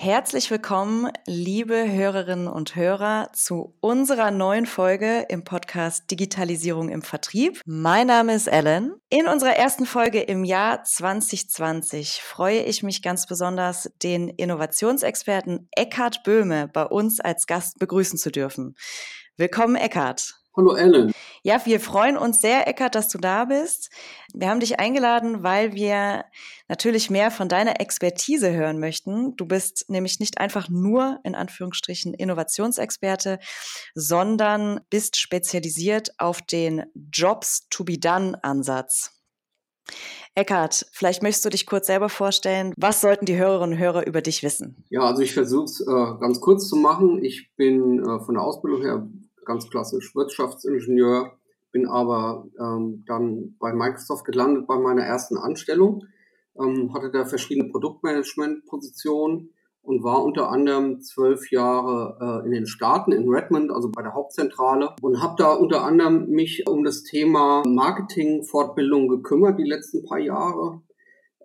Herzlich willkommen, liebe Hörerinnen und Hörer, zu unserer neuen Folge im Podcast Digitalisierung im Vertrieb. Mein Name ist Ellen. In unserer ersten Folge im Jahr 2020 freue ich mich ganz besonders, den Innovationsexperten Eckhard Böhme bei uns als Gast begrüßen zu dürfen. Willkommen, Eckhard. Hallo Ellen. Ja, wir freuen uns sehr, Eckart, dass du da bist. Wir haben dich eingeladen, weil wir natürlich mehr von deiner Expertise hören möchten. Du bist nämlich nicht einfach nur in Anführungsstrichen Innovationsexperte, sondern bist spezialisiert auf den Jobs to be done Ansatz. Eckart, vielleicht möchtest du dich kurz selber vorstellen. Was sollten die Hörerinnen und Hörer über dich wissen? Ja, also ich versuche es äh, ganz kurz zu machen. Ich bin äh, von der Ausbildung her ganz klassisch Wirtschaftsingenieur, bin aber ähm, dann bei Microsoft gelandet bei meiner ersten Anstellung, ähm, hatte da verschiedene Produktmanagement-Positionen und war unter anderem zwölf Jahre äh, in den Staaten, in Redmond, also bei der Hauptzentrale und habe da unter anderem mich um das Thema Marketing-Fortbildung gekümmert die letzten paar Jahre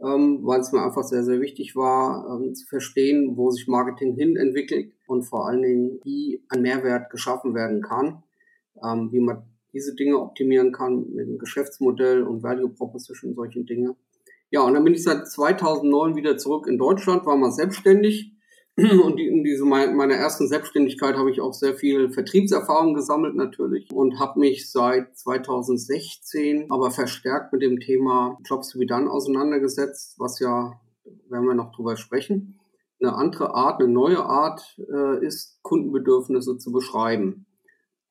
ähm, weil es mir einfach sehr, sehr wichtig war, ähm, zu verstehen, wo sich Marketing hin entwickelt und vor allen Dingen, wie ein Mehrwert geschaffen werden kann, ähm, wie man diese Dinge optimieren kann mit dem Geschäftsmodell und Value Proposition, solchen Dinge. Ja, und dann bin ich seit 2009 wieder zurück in Deutschland, war mal selbstständig Und in diese meiner ersten Selbstständigkeit habe ich auch sehr viel Vertriebserfahrung gesammelt natürlich und habe mich seit 2016 aber verstärkt mit dem Thema Jobs be done auseinandergesetzt, was ja, werden wir noch drüber sprechen, eine andere Art, eine neue Art äh, ist, Kundenbedürfnisse zu beschreiben.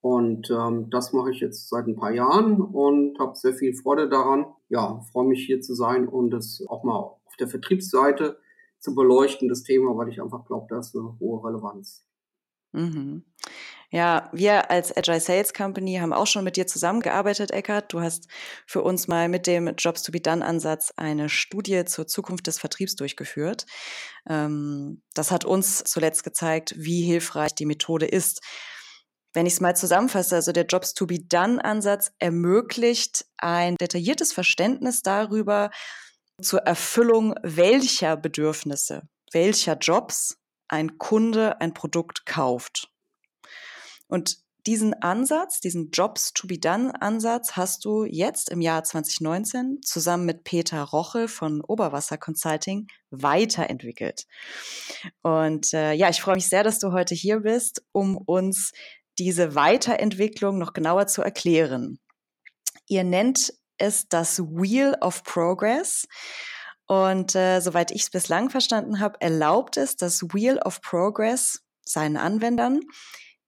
Und ähm, das mache ich jetzt seit ein paar Jahren und habe sehr viel Freude daran. Ja, freue mich hier zu sein und es auch mal auf der Vertriebsseite zu beleuchten, das Thema, weil ich einfach glaube, da ist eine hohe Relevanz. Mhm. Ja, wir als Agile Sales Company haben auch schon mit dir zusammengearbeitet, Eckart. Du hast für uns mal mit dem Jobs to be done Ansatz eine Studie zur Zukunft des Vertriebs durchgeführt. Ähm, das hat uns zuletzt gezeigt, wie hilfreich die Methode ist. Wenn ich es mal zusammenfasse, also der Jobs to be done Ansatz ermöglicht ein detailliertes Verständnis darüber, zur Erfüllung welcher Bedürfnisse, welcher Jobs ein Kunde ein Produkt kauft. Und diesen Ansatz, diesen Jobs to be done Ansatz hast du jetzt im Jahr 2019 zusammen mit Peter Roche von Oberwasser Consulting weiterentwickelt. Und äh, ja, ich freue mich sehr, dass du heute hier bist, um uns diese Weiterentwicklung noch genauer zu erklären. Ihr nennt es das Wheel of Progress. Und äh, soweit ich es bislang verstanden habe, erlaubt es das Wheel of Progress seinen Anwendern,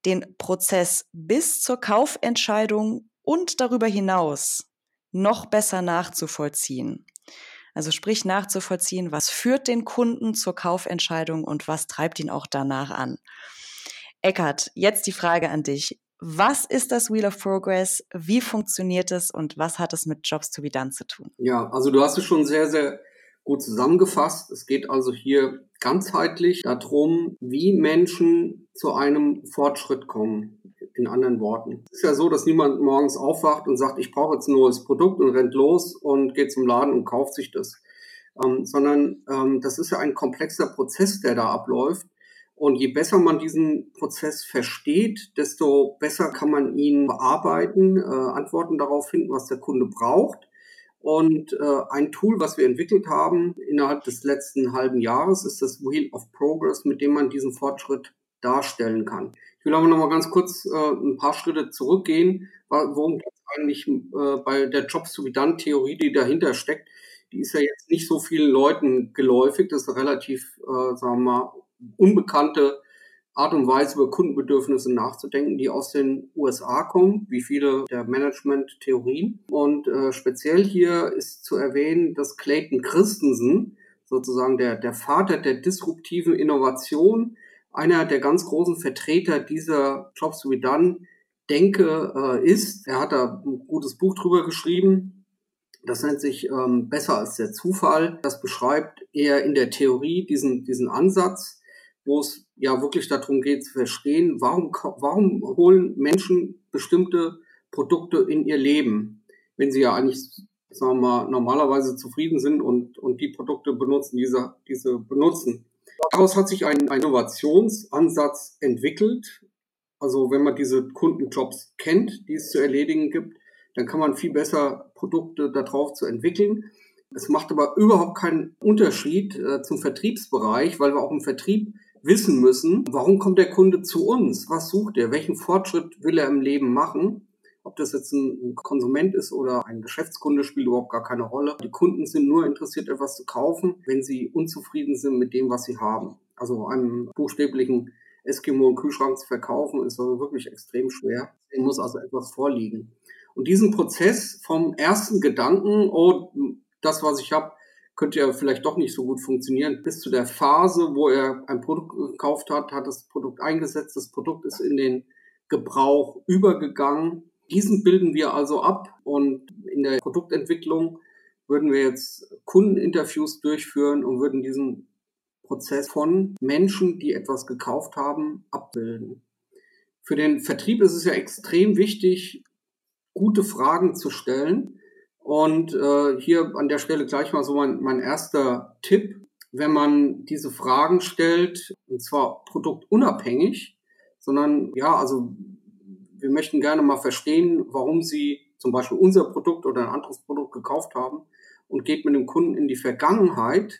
den Prozess bis zur Kaufentscheidung und darüber hinaus noch besser nachzuvollziehen. Also sprich nachzuvollziehen, was führt den Kunden zur Kaufentscheidung und was treibt ihn auch danach an. Eckart, jetzt die Frage an dich. Was ist das Wheel of Progress? Wie funktioniert es und was hat es mit Jobs to be done zu tun? Ja, also du hast es schon sehr, sehr gut zusammengefasst. Es geht also hier ganzheitlich darum, wie Menschen zu einem Fortschritt kommen. In anderen Worten. Es ist ja so, dass niemand morgens aufwacht und sagt, ich brauche jetzt ein neues Produkt und rennt los und geht zum Laden und kauft sich das. Ähm, sondern ähm, das ist ja ein komplexer Prozess, der da abläuft. Und je besser man diesen Prozess versteht, desto besser kann man ihn bearbeiten, äh, Antworten darauf finden, was der Kunde braucht. Und äh, ein Tool, was wir entwickelt haben innerhalb des letzten halben Jahres, ist das Wheel of Progress, mit dem man diesen Fortschritt darstellen kann. Ich will aber noch mal ganz kurz äh, ein paar Schritte zurückgehen, worum es eigentlich äh, bei der Jobs to be done Theorie, die dahinter steckt. Die ist ja jetzt nicht so vielen Leuten geläufig. Das ist relativ, äh, sagen wir mal, unbekannte Art und Weise über Kundenbedürfnisse nachzudenken, die aus den USA kommen, wie viele der Management-Theorien. Und äh, speziell hier ist zu erwähnen, dass Clayton Christensen, sozusagen der, der Vater der disruptiven Innovation, einer der ganz großen Vertreter dieser Jobs to be done Denke äh, ist. Er hat da ein gutes Buch drüber geschrieben. Das nennt sich ähm, Besser als der Zufall. Das beschreibt eher in der Theorie diesen, diesen Ansatz wo es ja wirklich darum geht zu verstehen, warum, warum holen Menschen bestimmte Produkte in ihr Leben, wenn sie ja eigentlich, sagen wir mal, normalerweise zufrieden sind und, und die Produkte benutzen, diese, diese benutzen. Daraus hat sich ein, ein Innovationsansatz entwickelt. Also wenn man diese Kundenjobs kennt, die es zu erledigen gibt, dann kann man viel besser Produkte darauf zu entwickeln. Es macht aber überhaupt keinen Unterschied äh, zum Vertriebsbereich, weil wir auch im Vertrieb wissen müssen, warum kommt der Kunde zu uns? Was sucht er? Welchen Fortschritt will er im Leben machen? Ob das jetzt ein Konsument ist oder ein Geschäftskunde, spielt überhaupt gar keine Rolle. Die Kunden sind nur interessiert, etwas zu kaufen, wenn sie unzufrieden sind mit dem, was sie haben. Also einem buchstäblichen Eskimo im Kühlschrank zu verkaufen, ist also wirklich extrem schwer. Es muss also etwas vorliegen. Und diesen Prozess vom ersten Gedanken, oh, das, was ich habe, könnte ja vielleicht doch nicht so gut funktionieren, bis zu der Phase, wo er ein Produkt gekauft hat, hat das Produkt eingesetzt, das Produkt ist in den Gebrauch übergegangen. Diesen bilden wir also ab und in der Produktentwicklung würden wir jetzt Kundeninterviews durchführen und würden diesen Prozess von Menschen, die etwas gekauft haben, abbilden. Für den Vertrieb ist es ja extrem wichtig, gute Fragen zu stellen, und äh, hier an der Stelle gleich mal so mein, mein erster Tipp. Wenn man diese Fragen stellt, und zwar produktunabhängig, sondern ja, also wir möchten gerne mal verstehen, warum Sie zum Beispiel unser Produkt oder ein anderes Produkt gekauft haben und geht mit dem Kunden in die Vergangenheit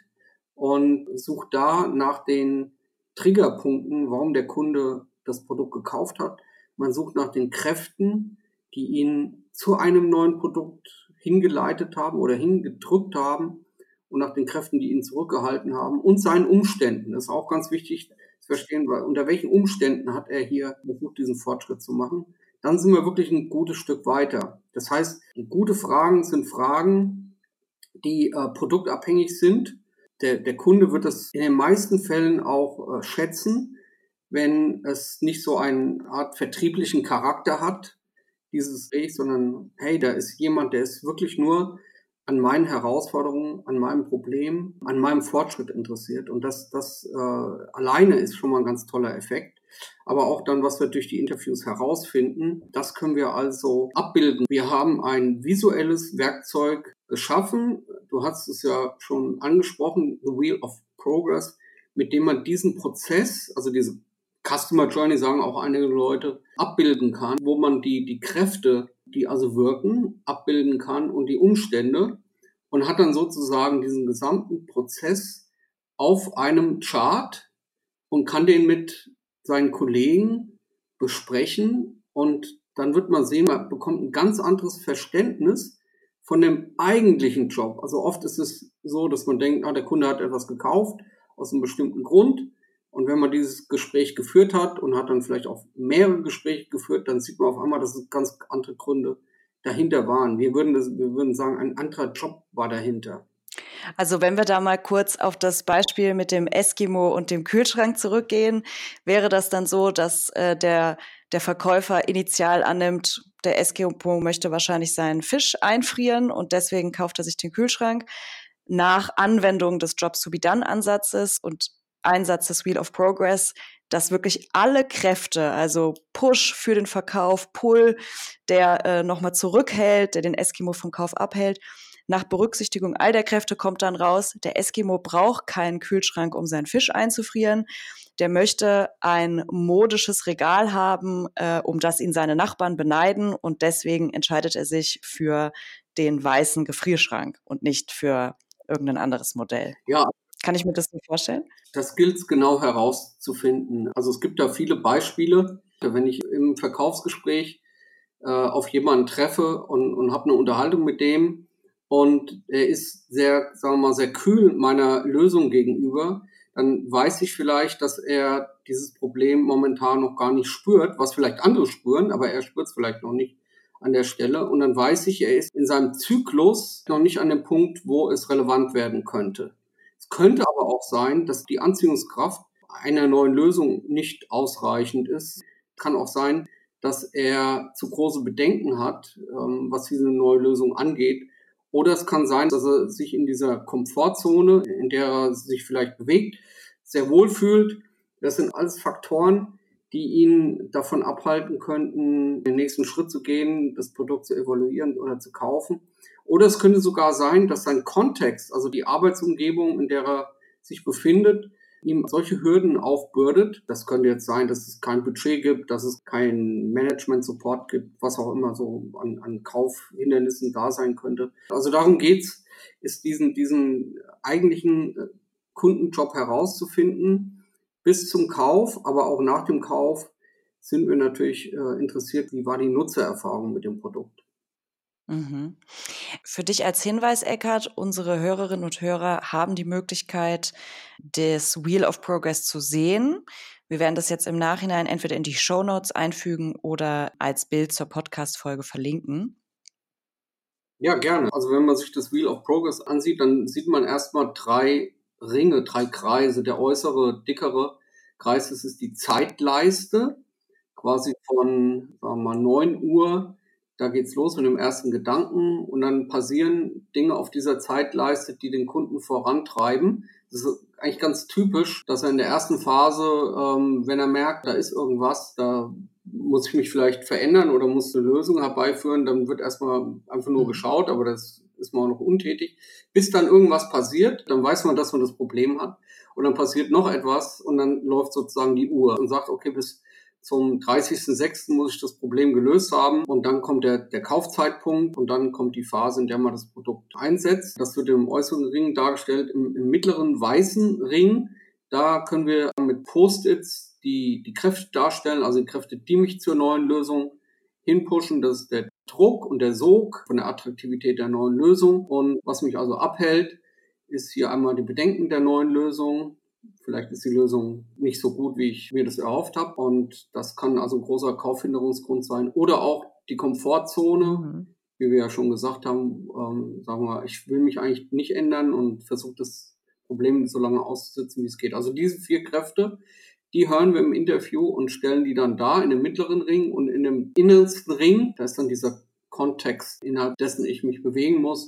und sucht da nach den Triggerpunkten, warum der Kunde das Produkt gekauft hat. Man sucht nach den Kräften, die ihn zu einem neuen Produkt hingeleitet haben oder hingedrückt haben und nach den Kräften, die ihn zurückgehalten haben und seinen Umständen. Das ist auch ganz wichtig zu verstehen, weil unter welchen Umständen hat er hier versucht, diesen Fortschritt zu machen. Dann sind wir wirklich ein gutes Stück weiter. Das heißt, gute Fragen sind Fragen, die äh, produktabhängig sind. Der, der Kunde wird das in den meisten Fällen auch äh, schätzen, wenn es nicht so eine Art vertrieblichen Charakter hat, dieses Gespräch, sondern hey, da ist jemand, der ist wirklich nur an meinen Herausforderungen, an meinem Problem, an meinem Fortschritt interessiert. Und das, das äh, alleine ist schon mal ein ganz toller Effekt. Aber auch dann, was wir durch die Interviews herausfinden, das können wir also abbilden. Wir haben ein visuelles Werkzeug geschaffen. Du hast es ja schon angesprochen, The Wheel of Progress, mit dem man diesen Prozess, also diese Customer Journey sagen auch einige Leute, abbilden kann, wo man die, die Kräfte, die also wirken, abbilden kann und die Umstände und hat dann sozusagen diesen gesamten Prozess auf einem Chart und kann den mit seinen Kollegen besprechen und dann wird man sehen, man bekommt ein ganz anderes Verständnis von dem eigentlichen Job. Also oft ist es so, dass man denkt, ah, der Kunde hat etwas gekauft aus einem bestimmten Grund und wenn man dieses Gespräch geführt hat und hat dann vielleicht auch mehrere Gespräche geführt, dann sieht man auf einmal, dass es ganz andere Gründe dahinter waren. Wir würden, das, wir würden sagen, ein anderer Job war dahinter. Also wenn wir da mal kurz auf das Beispiel mit dem Eskimo und dem Kühlschrank zurückgehen, wäre das dann so, dass äh, der, der Verkäufer initial annimmt, der Eskimo möchte wahrscheinlich seinen Fisch einfrieren und deswegen kauft er sich den Kühlschrank. Nach Anwendung des Jobs-to-be-done-Ansatzes und Einsatz des Wheel of Progress, dass wirklich alle Kräfte, also Push für den Verkauf, Pull, der äh, nochmal zurückhält, der den Eskimo vom Kauf abhält, nach Berücksichtigung all der Kräfte kommt dann raus, der Eskimo braucht keinen Kühlschrank, um seinen Fisch einzufrieren. Der möchte ein modisches Regal haben, äh, um das ihn seine Nachbarn beneiden. Und deswegen entscheidet er sich für den weißen Gefrierschrank und nicht für irgendein anderes Modell. Ja, kann ich mir das so vorstellen? Das gilt es genau herauszufinden. Also es gibt da viele Beispiele. Wenn ich im Verkaufsgespräch äh, auf jemanden treffe und, und habe eine Unterhaltung mit dem und er ist sehr, sagen wir mal, sehr kühl meiner Lösung gegenüber, dann weiß ich vielleicht, dass er dieses Problem momentan noch gar nicht spürt, was vielleicht andere spüren, aber er spürt es vielleicht noch nicht an der Stelle. Und dann weiß ich, er ist in seinem Zyklus noch nicht an dem Punkt, wo es relevant werden könnte. Es könnte aber auch sein, dass die Anziehungskraft einer neuen Lösung nicht ausreichend ist. Kann auch sein, dass er zu große Bedenken hat, ähm, was diese neue Lösung angeht. Oder es kann sein, dass er sich in dieser Komfortzone, in der er sich vielleicht bewegt, sehr wohl fühlt. Das sind alles Faktoren, die ihn davon abhalten könnten, den nächsten Schritt zu gehen, das Produkt zu evaluieren oder zu kaufen. Oder es könnte sogar sein, dass sein Kontext, also die Arbeitsumgebung, in der er sich befindet, ihm solche Hürden aufbürdet. Das könnte jetzt sein, dass es kein Budget gibt, dass es keinen Management-Support gibt, was auch immer so an, an Kaufhindernissen da sein könnte. Also darum geht's, ist diesen, diesen eigentlichen äh, Kundenjob herauszufinden bis zum Kauf, aber auch nach dem Kauf sind wir natürlich äh, interessiert, wie war die Nutzererfahrung mit dem Produkt. Mhm. Für dich als Hinweis, Eckhard, unsere Hörerinnen und Hörer haben die Möglichkeit, das Wheel of Progress zu sehen. Wir werden das jetzt im Nachhinein entweder in die Show Notes einfügen oder als Bild zur Podcast-Folge verlinken. Ja, gerne. Also wenn man sich das Wheel of Progress ansieht, dann sieht man erstmal drei Ringe, drei Kreise. Der äußere, dickere Kreis, das ist die Zeitleiste, quasi von sagen wir mal, 9 Uhr da geht's los mit dem ersten Gedanken und dann passieren Dinge auf dieser Zeitleiste, die den Kunden vorantreiben. Das ist eigentlich ganz typisch, dass er in der ersten Phase, ähm, wenn er merkt, da ist irgendwas, da muss ich mich vielleicht verändern oder muss eine Lösung herbeiführen, dann wird erstmal einfach nur mhm. geschaut, aber das ist man auch noch untätig. Bis dann irgendwas passiert, dann weiß man, dass man das Problem hat. Und dann passiert noch etwas und dann läuft sozusagen die Uhr und sagt, okay, bis zum 30.06. muss ich das Problem gelöst haben und dann kommt der, der Kaufzeitpunkt und dann kommt die Phase, in der man das Produkt einsetzt. Das wird im äußeren Ring dargestellt, im, im mittleren weißen Ring. Da können wir mit Post-its die, die Kräfte darstellen, also die Kräfte, die mich zur neuen Lösung hinpushen. Das ist der Druck und der Sog von der Attraktivität der neuen Lösung. Und was mich also abhält, ist hier einmal die Bedenken der neuen Lösung, Vielleicht ist die Lösung nicht so gut, wie ich mir das erhofft habe. Und das kann also ein großer Kaufhinderungsgrund sein. Oder auch die Komfortzone, mhm. wie wir ja schon gesagt haben, ähm, sagen wir, ich will mich eigentlich nicht ändern und versuche das Problem so lange auszusitzen, wie es geht. Also diese vier Kräfte, die hören wir im Interview und stellen die dann da in dem mittleren Ring und in dem innersten Ring. Da ist dann dieser Kontext, innerhalb dessen ich mich bewegen muss.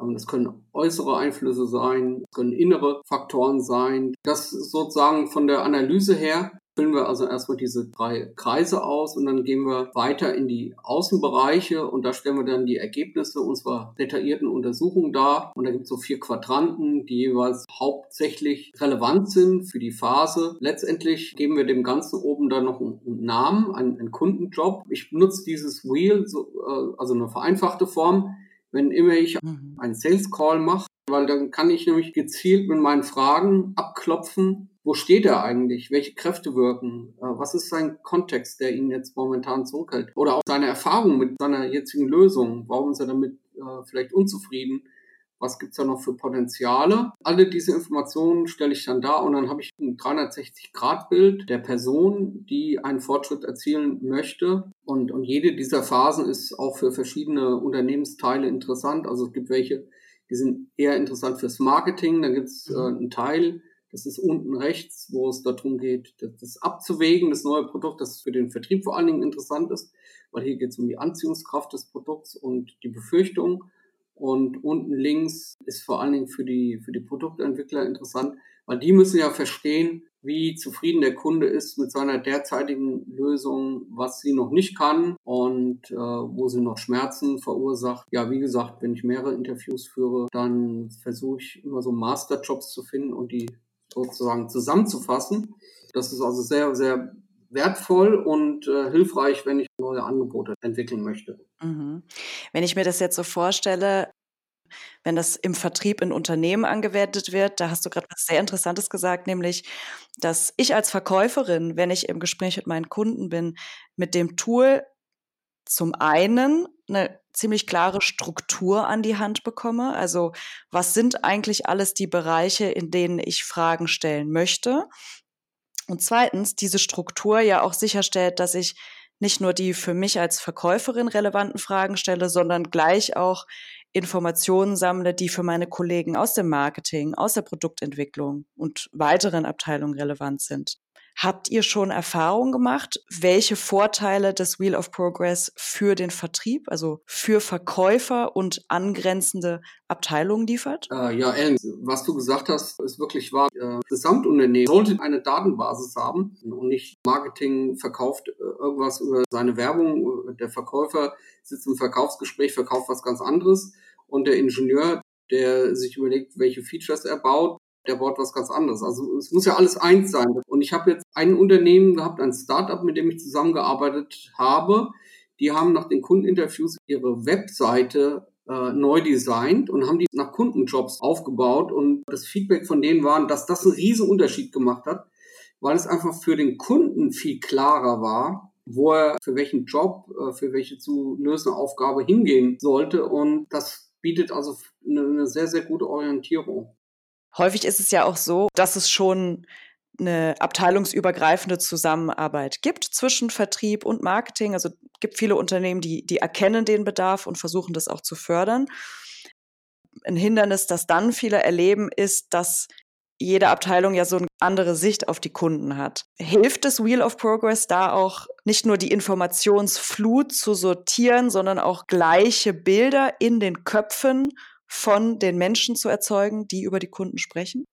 Ähm, das können äußere Einflüsse sein, das können innere Faktoren sein. Das sozusagen von der Analyse her füllen wir also erstmal diese drei Kreise aus und dann gehen wir weiter in die Außenbereiche und da stellen wir dann die Ergebnisse unserer detaillierten Untersuchung dar. Und da gibt es so vier Quadranten, die jeweils hauptsächlich relevant sind für die Phase. Letztendlich geben wir dem Ganzen oben dann noch einen Namen, einen, Kundenjob. Ich benutze dieses Wheel, äh, also eine vereinfachte Form wenn immer ich mhm. einen Sales Call mache, weil dann kann ich nämlich gezielt mit meinen Fragen abklopfen, wo steht er eigentlich, welche Kräfte wirken, äh, was ist sein Kontext, der ihn jetzt momentan zurückhält? Oder auch seine Erfahrung mit seiner jetzigen Lösung, warum ist er damit äh, vielleicht unzufrieden was gibt's da noch für Potenziale. Alle diese Informationen stelle ich dann da und dann habe ich ein 360-Grad-Bild der Person, die einen Fortschritt erzielen möchte. Und, und jede dieser Phasen ist auch für verschiedene Unternehmensteile interessant. Also es gibt welche, die sind eher interessant fürs Marketing. Dann gibt es äh, mhm. einen Teil, das ist unten rechts, wo es darum geht, das, das abzuwägen, das neue Produkt, das für den Vertrieb vor allen Dingen interessant ist, weil hier geht es um die Anziehungskraft des Produkts und die Befürchtung. Und unten links ist vor allen Dingen für die, für die Produktentwickler interessant, weil die müssen ja verstehen, wie zufrieden der Kunde ist mit seiner derzeitigen Lösung, was sie noch nicht kann und äh, wo sie noch Schmerzen verursacht. Ja, wie gesagt, wenn ich mehrere Interviews führe, dann versuche ich immer so Masterjobs zu finden und die sozusagen zusammenzufassen. Das ist also sehr, sehr wertvoll und äh, hilfreich, wenn ich neue Angebote entwickeln möchte. Mhm. Wenn ich mir das jetzt so vorstelle, wenn das im Vertrieb in Unternehmen angewendet wird, da hast du gerade was sehr Interessantes gesagt, nämlich, dass ich als Verkäuferin, wenn ich im Gespräch mit meinen Kunden bin, mit dem Tool zum einen eine ziemlich klare Struktur an die Hand bekomme. Also was sind eigentlich alles die Bereiche, in denen ich Fragen stellen möchte? Und zweitens, diese Struktur ja auch sicherstellt, dass ich nicht nur die für mich als Verkäuferin relevanten Fragen stelle, sondern gleich auch Informationen sammle, die für meine Kollegen aus dem Marketing, aus der Produktentwicklung und weiteren Abteilungen relevant sind. Habt ihr schon Erfahrung gemacht, welche Vorteile das Wheel of Progress für den Vertrieb, also für Verkäufer und angrenzende Abteilungen liefert? Äh, ja, Ellen, was du gesagt hast, ist wirklich wahr. Äh, Gesamtunternehmen sollte eine Datenbasis haben und nicht Marketing verkauft äh, irgendwas über seine Werbung. Der Verkäufer sitzt im Verkaufsgespräch, verkauft was ganz anderes und der Ingenieur, der sich überlegt, welche Features er baut, der baut was ganz anderes. Also es muss ja alles eins sein. Und ich habe jetzt ein Unternehmen gehabt, ein Startup, mit dem ich zusammengearbeitet habe. Die haben nach den Kundeninterviews ihre Webseite äh, neu designt und haben die nach Kundenjobs aufgebaut. Und das Feedback von denen war, dass das einen riesen Unterschied gemacht hat, weil es einfach für den Kunden viel klarer war, wo er für welchen Job, äh, für welche zu lösende Aufgabe hingehen sollte. Und das bietet also eine sehr, sehr gute Orientierung. Häufig ist es ja auch so, dass es schon eine abteilungsübergreifende Zusammenarbeit gibt zwischen Vertrieb und Marketing. Also gibt viele Unternehmen, die, die erkennen den Bedarf und versuchen das auch zu fördern. Ein Hindernis, das dann viele erleben, ist, dass jede Abteilung ja so eine andere Sicht auf die Kunden hat. Hilft das Wheel of Progress da auch nicht nur die Informationsflut zu sortieren, sondern auch gleiche Bilder in den Köpfen von den Menschen zu erzeugen, die über die Kunden sprechen?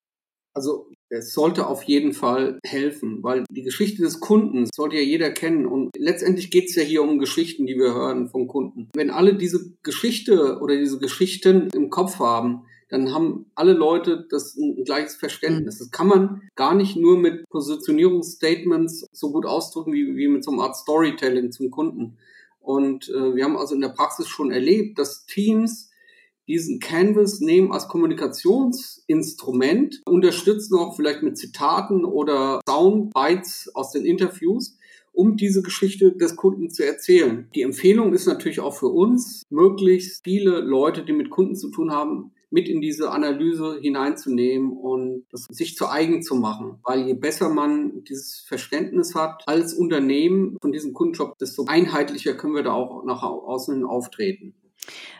Also es sollte auf jeden Fall helfen, weil die Geschichte des Kunden sollte ja jeder kennen. Und letztendlich geht es ja hier um Geschichten, die wir hören von Kunden. Wenn alle diese Geschichte oder diese Geschichten im Kopf haben, dann haben alle Leute das ein gleiches Verständnis. Mhm. Das kann man gar nicht nur mit Positionierungsstatements so gut ausdrücken wie, wie mit so einer Art Storytelling zum Kunden. Und äh, wir haben also in der Praxis schon erlebt, dass Teams diesen Canvas nehmen als Kommunikationsinstrument, unterstützen auch vielleicht mit Zitaten oder Soundbites aus den Interviews, um diese Geschichte des Kunden zu erzählen. Die Empfehlung ist natürlich auch für uns, möglichst viele Leute, die mit Kunden zu tun haben, mit in diese Analyse hineinzunehmen und das sich zu eigen zu machen. Weil je besser man dieses Verständnis hat als Unternehmen von diesem Kundenjob, desto einheitlicher können wir da auch nach außen auftreten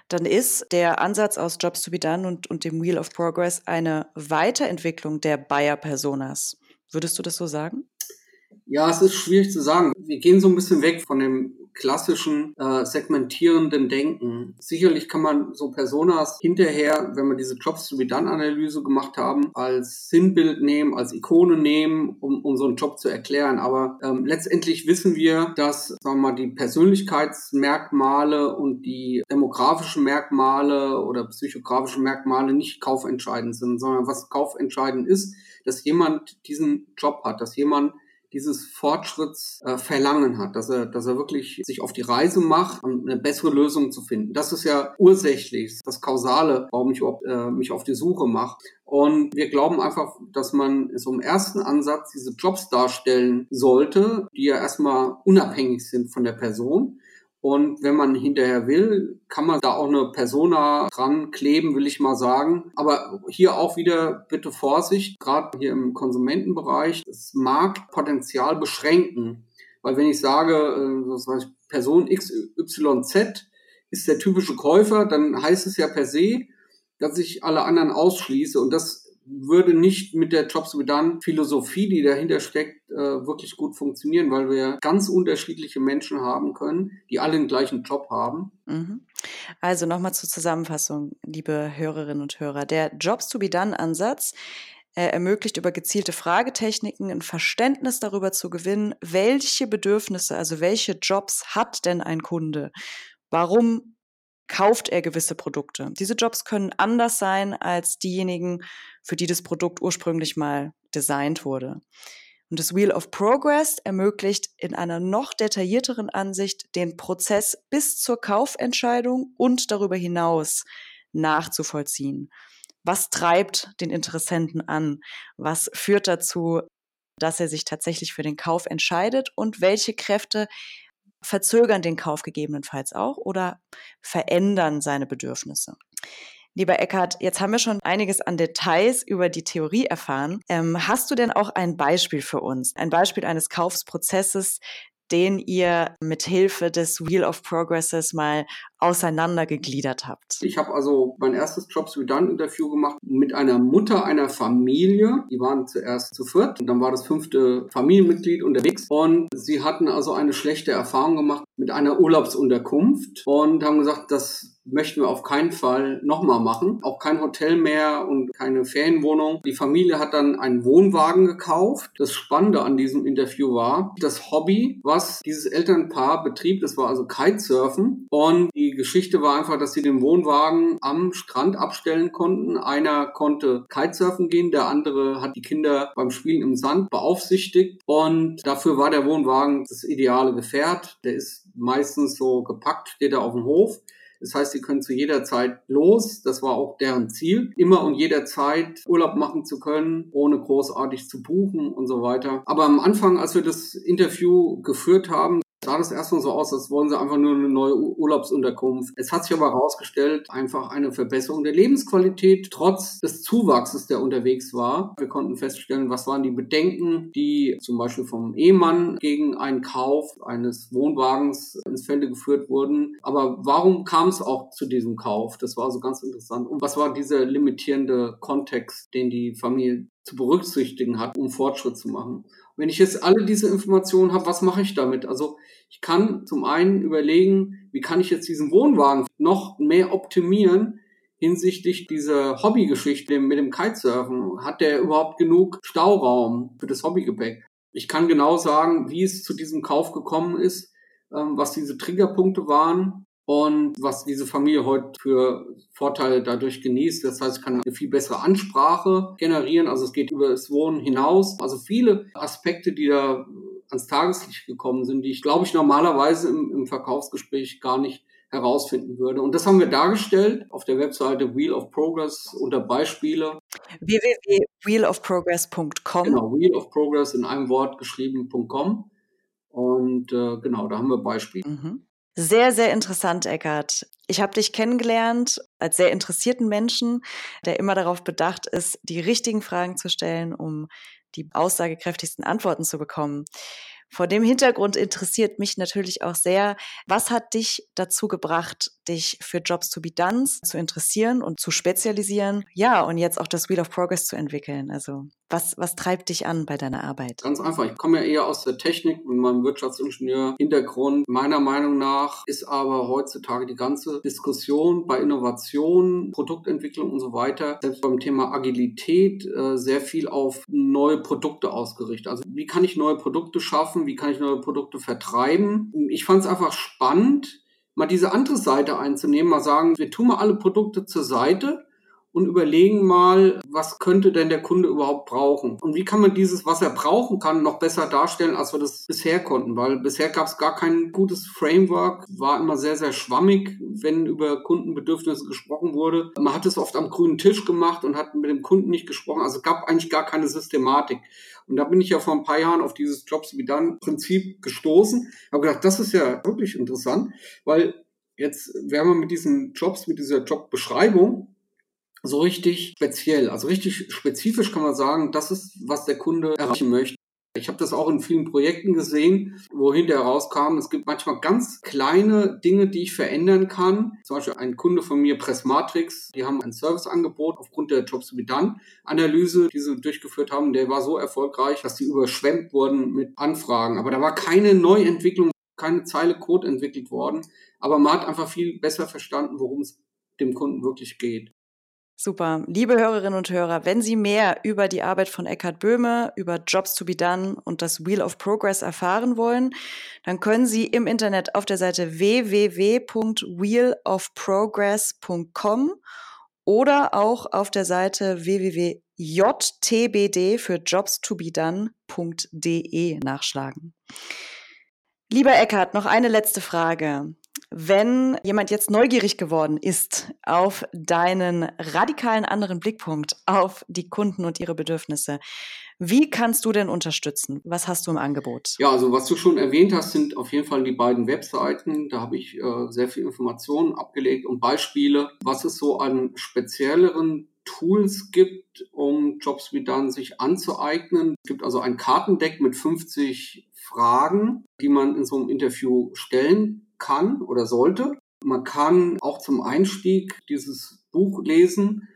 dann ist der Ansatz aus Jobs to be Done und, und dem Wheel of Progress eine Weiterentwicklung der Buyer-Personas. Würdest du das so sagen? Ja, es ist schwierig zu sagen. Wir gehen so ein bisschen weg von dem klassischen äh, segmentierenden Denken. Sicherlich kann man so Personas hinterher, wenn wir diese Jobs to be done Analyse gemacht haben, als Sinnbild nehmen, als Ikone nehmen, um unseren Job zu erklären. Aber ähm, letztendlich wissen wir, dass sagen wir mal, die Persönlichkeitsmerkmale und die demografischen Merkmale oder psychografischen Merkmale nicht kaufentscheidend sind, sondern was kaufentscheidend ist, dass jemand diesen Job hat, dass jemand dieses Fortschrittsverlangen äh, hat, dass er, dass er wirklich sich auf die Reise macht, um eine bessere Lösung zu finden. Das ist ja ursächlich, das Kausale, warum ich überhaupt, äh, mich auf die Suche mache. Und wir glauben einfach, dass man so im ersten Ansatz diese Jobs darstellen sollte, die ja erstmal unabhängig sind von der Person und wenn man hinterher will, kann man da auch eine Persona dran kleben, will ich mal sagen. Aber hier auch wieder bitte Vorsicht, gerade hier im Konsumentenbereich. Es mag Potenzial beschränken. Weil wenn ich sage, äh, was weiß ich, Person XYZ ist der typische Käufer, dann heißt es ja per se, dass ich alle anderen ausschließe. Und das würde nicht mit der Jobs to done Philosophie, die dahinter steckt, äh, wirklich gut funktionieren, weil wir ganz unterschiedliche Menschen haben können, die alle den gleichen Job haben. Mhm. Also nochmal zur Zusammenfassung, liebe Hörerinnen und Hörer. Der Jobs to be done Ansatz er ermöglicht über gezielte Fragetechniken ein Verständnis darüber zu gewinnen, welche Bedürfnisse, also welche Jobs hat denn ein Kunde? Warum kauft er gewisse Produkte. Diese Jobs können anders sein als diejenigen, für die das Produkt ursprünglich mal designt wurde. Und das Wheel of Progress ermöglicht in einer noch detaillierteren Ansicht den Prozess bis zur Kaufentscheidung und darüber hinaus nachzuvollziehen. Was treibt den Interessenten an? Was führt dazu, dass er sich tatsächlich für den Kauf entscheidet? Und welche Kräfte verzögern den Kauf gegebenenfalls auch oder verändern seine Bedürfnisse. Lieber Eckhard, jetzt haben wir schon einiges an Details über die Theorie erfahren. Ähm, hast du denn auch ein Beispiel für uns? Ein Beispiel eines Kaufsprozesses, den ihr mit Hilfe des Wheel of Progresses mal auseinandergegliedert habt? Ich habe also mein erstes Jobs We Done Interview gemacht mit einer Mutter einer Familie. Die waren zuerst zu viert und dann war das fünfte Familienmitglied unterwegs und sie hatten also eine schlechte Erfahrung gemacht mit einer Urlaubsunterkunft und haben gesagt, das möchten wir auf keinen Fall nochmal machen. Auch kein Hotel mehr und keine Ferienwohnung. Die Familie hat dann einen Wohnwagen gekauft. Das Spannende an diesem Interview war, das Hobby, was dieses Elternpaar betrieb, das war also Kitesurfen. Und die Geschichte war einfach, dass sie den Wohnwagen am Strand abstellen konnten. Einer konnte Kitesurfen gehen, der andere hat die Kinder beim Spielen im Sand beaufsichtigt und dafür war der Wohnwagen das ideale Gefährt. Der ist meistens so gepackt, steht er auf dem Hof. Das heißt, sie können zu jeder Zeit los. Das war auch deren Ziel, immer und jederzeit Urlaub machen zu können, ohne großartig zu buchen und so weiter. Aber am Anfang, als wir das Interview geführt haben, sah das erstmal so aus, als wollen sie einfach nur eine neue Urlaubsunterkunft. Es hat sich aber herausgestellt, einfach eine Verbesserung der Lebensqualität trotz des Zuwachses, der unterwegs war. Wir konnten feststellen, was waren die Bedenken, die zum Beispiel vom Ehemann gegen einen Kauf eines Wohnwagens ins Felde geführt wurden. Aber warum kam es auch zu diesem Kauf? Das war also ganz interessant. Und was war dieser limitierende Kontext, den die Familie zu berücksichtigen hat, um Fortschritt zu machen? Wenn ich jetzt alle diese Informationen habe, was mache ich damit? Also ich kann zum einen überlegen, wie kann ich jetzt diesen Wohnwagen noch mehr optimieren hinsichtlich dieser Hobbygeschichte mit dem Kitesurfen. Hat der überhaupt genug Stauraum für das Hobbygepäck? Ich kann genau sagen, wie es zu diesem Kauf gekommen ist, ähm, was diese Triggerpunkte waren und was diese Familie heute für Vorteile dadurch genießt. Das heißt, ich kann eine viel bessere Ansprache generieren. Also es geht über das Wohnen hinaus. Also viele Aspekte, die da ans Tageslicht gekommen sind, die ich glaube ich normalerweise im, im Verkaufsgespräch gar nicht herausfinden würde. Und das haben wir dargestellt auf der Webseite Wheel of Progress unter Beispiele. www.wheelofprogress.com. Genau, Wheel of Progress in einem Wort geschrieben.com. Und äh, genau, da haben wir Beispiele. Mhm. Sehr, sehr interessant, Eckart. Ich habe dich kennengelernt als sehr interessierten Menschen, der immer darauf bedacht ist, die richtigen Fragen zu stellen, um die aussagekräftigsten Antworten zu bekommen. Vor dem Hintergrund interessiert mich natürlich auch sehr, was hat dich dazu gebracht, dich für Jobs to be Done zu interessieren und zu spezialisieren? Ja, und jetzt auch das Wheel of Progress zu entwickeln. Also was, was treibt dich an bei deiner Arbeit? Ganz einfach. Ich komme ja eher aus der Technik mit meinem Wirtschaftsingenieur-Hintergrund. Meiner Meinung nach ist aber heutzutage die ganze Diskussion bei Innovation, Produktentwicklung und so weiter, selbst beim Thema Agilität, äh, sehr viel auf neue Produkte ausgerichtet. Also wie kann ich neue Produkte schaffen? Wie kann ich neue Produkte vertreiben? Ich fand es einfach spannend, mal diese andere Seite einzunehmen, mal sagen, wir tun mal alle Produkte zur Seite und überlegen mal, was könnte denn der Kunde überhaupt brauchen? Und wie kann man dieses, was er brauchen kann, noch besser darstellen, als wir das bisher konnten? Weil bisher gab es gar kein gutes Framework, war immer sehr, sehr schwammig, wenn über Kundenbedürfnisse gesprochen wurde. Man hat es oft am grünen Tisch gemacht und hat mit dem Kunden nicht gesprochen. Also gab eigentlich gar keine Systematik. Und da bin ich ja vor ein paar Jahren auf dieses Jobs wie dann Prinzip gestoßen. Habe gedacht, das ist ja wirklich interessant, weil jetzt werden wir mit diesen Jobs, mit dieser Jobbeschreibung so richtig speziell, also richtig spezifisch kann man sagen, das ist, was der Kunde erreichen möchte. Ich habe das auch in vielen Projekten gesehen, wo hinterher rauskam, es gibt manchmal ganz kleine Dinge, die ich verändern kann. Zum Beispiel ein Kunde von mir, Pressmatrix, die haben ein Serviceangebot aufgrund der Jobs wie dann Analyse, die sie durchgeführt haben, der war so erfolgreich, dass die überschwemmt wurden mit Anfragen. Aber da war keine Neuentwicklung, keine Zeile Code entwickelt worden. Aber man hat einfach viel besser verstanden, worum es dem Kunden wirklich geht. Super. Liebe Hörerinnen und Hörer, wenn Sie mehr über die Arbeit von Eckhard Böhme, über Jobs to be Done und das Wheel of Progress erfahren wollen, dann können Sie im Internet auf der Seite www.wheelofprogress.com oder auch auf der Seite www.jtbd für Jobs to be Done.de nachschlagen. Lieber Eckhard, noch eine letzte Frage. Wenn jemand jetzt neugierig geworden ist auf deinen radikalen anderen Blickpunkt auf die Kunden und ihre Bedürfnisse, wie kannst du denn unterstützen? Was hast du im Angebot? Ja, also was du schon erwähnt hast, sind auf jeden Fall die beiden Webseiten. Da habe ich äh, sehr viel Informationen abgelegt und Beispiele, was es so an spezielleren Tools gibt, um Jobs wie dann sich anzueignen. Es gibt also ein Kartendeck mit 50 Fragen, die man in so einem Interview stellen kann oder sollte. Man kann auch zum Einstieg dieses Buch lesen,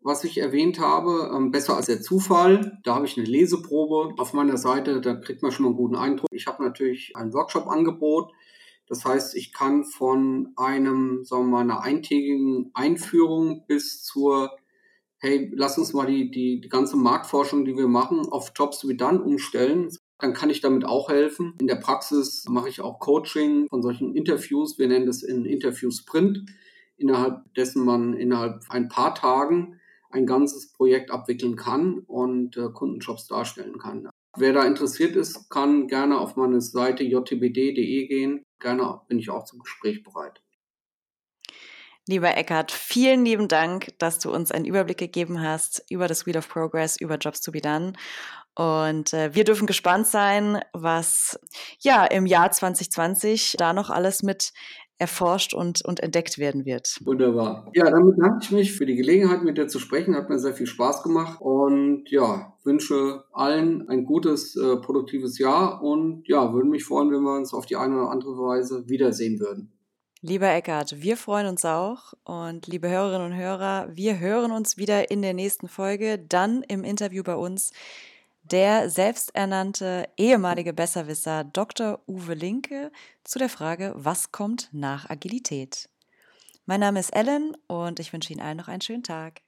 was ich erwähnt habe, ähm, besser als der Zufall. Da habe ich eine Leseprobe auf meiner Seite, da kriegt man schon mal einen guten Eindruck. Ich habe natürlich ein Workshop-Angebot. Das heißt, ich kann von einem, sagen wir mal, einer eintägigen Einführung bis zur, hey, lass uns mal die, die, die ganze Marktforschung, die wir machen, auf Jobs wie dann umstellen dann kann ich damit auch helfen. In der Praxis mache ich auch Coaching von solchen Interviews. Wir nennen das in Interview Sprint, innerhalb dessen man innerhalb ein paar Tagen ein ganzes Projekt abwickeln kann und äh, Kundenjobs darstellen kann. Wer da interessiert ist, kann gerne auf meine Seite jtbd.de gehen. Gerne bin ich auch zum Gespräch bereit. Lieber Eckart, vielen lieben Dank, dass du uns einen Überblick gegeben hast über das Wheel of Progress, über Jobs to be done. Und äh, wir dürfen gespannt sein, was ja im Jahr 2020 da noch alles mit erforscht und, und entdeckt werden wird. Wunderbar. Ja, damit danke ich mich für die Gelegenheit, mit dir zu sprechen. Hat mir sehr viel Spaß gemacht und ja, wünsche allen ein gutes, äh, produktives Jahr und ja, würde mich freuen, wenn wir uns auf die eine oder andere Weise wiedersehen würden. Lieber Eckart, wir freuen uns auch und liebe Hörerinnen und Hörer, wir hören uns wieder in der nächsten Folge, dann im Interview bei uns der selbsternannte ehemalige Besserwisser Dr. Uwe Linke zu der Frage, was kommt nach Agilität? Mein Name ist Ellen und ich wünsche Ihnen allen noch einen schönen Tag.